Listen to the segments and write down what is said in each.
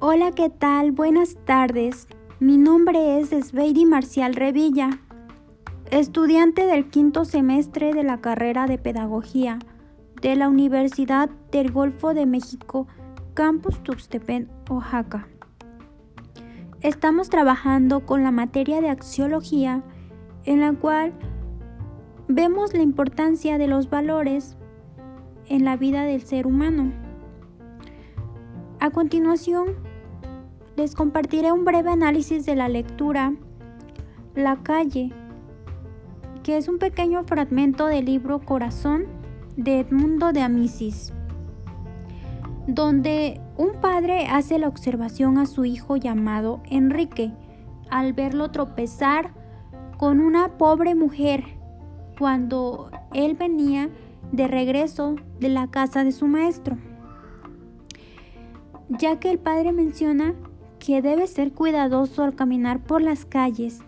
Hola, ¿qué tal? Buenas tardes. Mi nombre es Sveidi Marcial Revilla, estudiante del quinto semestre de la carrera de Pedagogía de la Universidad del Golfo de México, Campus Tuxtepec, Oaxaca. Estamos trabajando con la materia de axiología en la cual vemos la importancia de los valores en la vida del ser humano. A continuación, les compartiré un breve análisis de la lectura La calle, que es un pequeño fragmento del libro Corazón de Edmundo de Amicis, donde un padre hace la observación a su hijo llamado Enrique al verlo tropezar con una pobre mujer cuando él venía de regreso de la casa de su maestro, ya que el padre menciona que debe ser cuidadoso al caminar por las calles,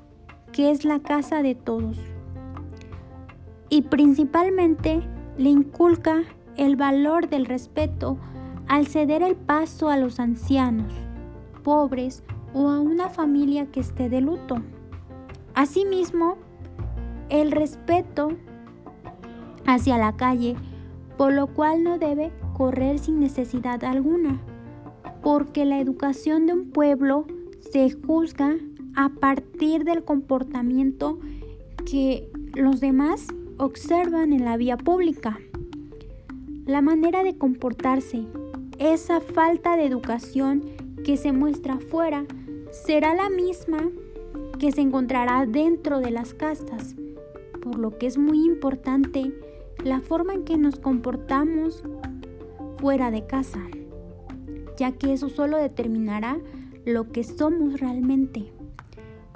que es la casa de todos. Y principalmente le inculca el valor del respeto al ceder el paso a los ancianos, pobres o a una familia que esté de luto. Asimismo, el respeto hacia la calle, por lo cual no debe correr sin necesidad alguna porque la educación de un pueblo se juzga a partir del comportamiento que los demás observan en la vía pública. La manera de comportarse, esa falta de educación que se muestra afuera, será la misma que se encontrará dentro de las castas, por lo que es muy importante la forma en que nos comportamos fuera de casa ya que eso solo determinará lo que somos realmente.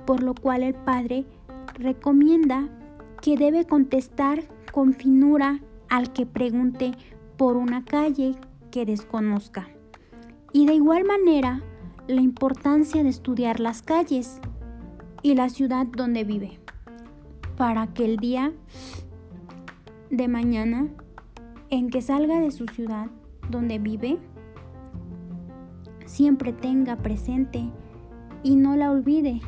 Por lo cual el Padre recomienda que debe contestar con finura al que pregunte por una calle que desconozca. Y de igual manera, la importancia de estudiar las calles y la ciudad donde vive, para que el día de mañana en que salga de su ciudad donde vive, siempre tenga presente y no la olvide.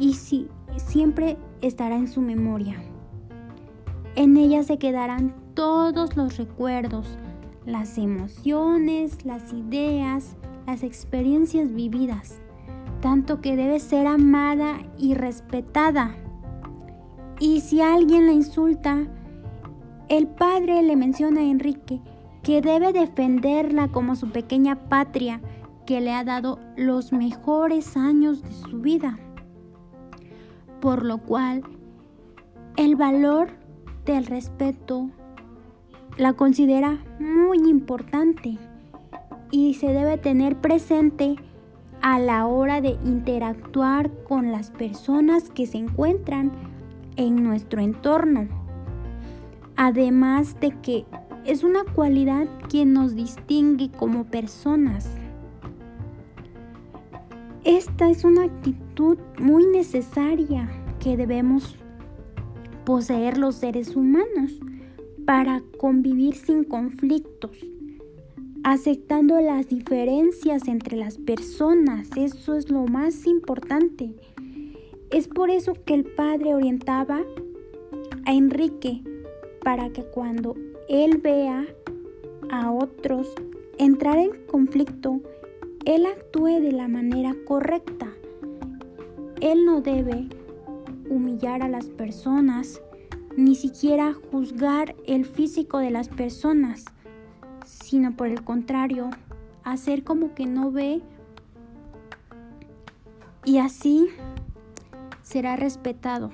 Y si siempre estará en su memoria. En ella se quedarán todos los recuerdos, las emociones, las ideas, las experiencias vividas, tanto que debe ser amada y respetada. Y si alguien la insulta, el padre le menciona a Enrique que debe defenderla como su pequeña patria que le ha dado los mejores años de su vida. Por lo cual, el valor del respeto la considera muy importante y se debe tener presente a la hora de interactuar con las personas que se encuentran en nuestro entorno. Además de que es una cualidad que nos distingue como personas. Esta es una actitud muy necesaria que debemos poseer los seres humanos para convivir sin conflictos, aceptando las diferencias entre las personas. Eso es lo más importante. Es por eso que el padre orientaba a Enrique para que cuando él vea a otros entrar en conflicto, él actúe de la manera correcta. Él no debe humillar a las personas, ni siquiera juzgar el físico de las personas, sino por el contrario, hacer como que no ve y así será respetado.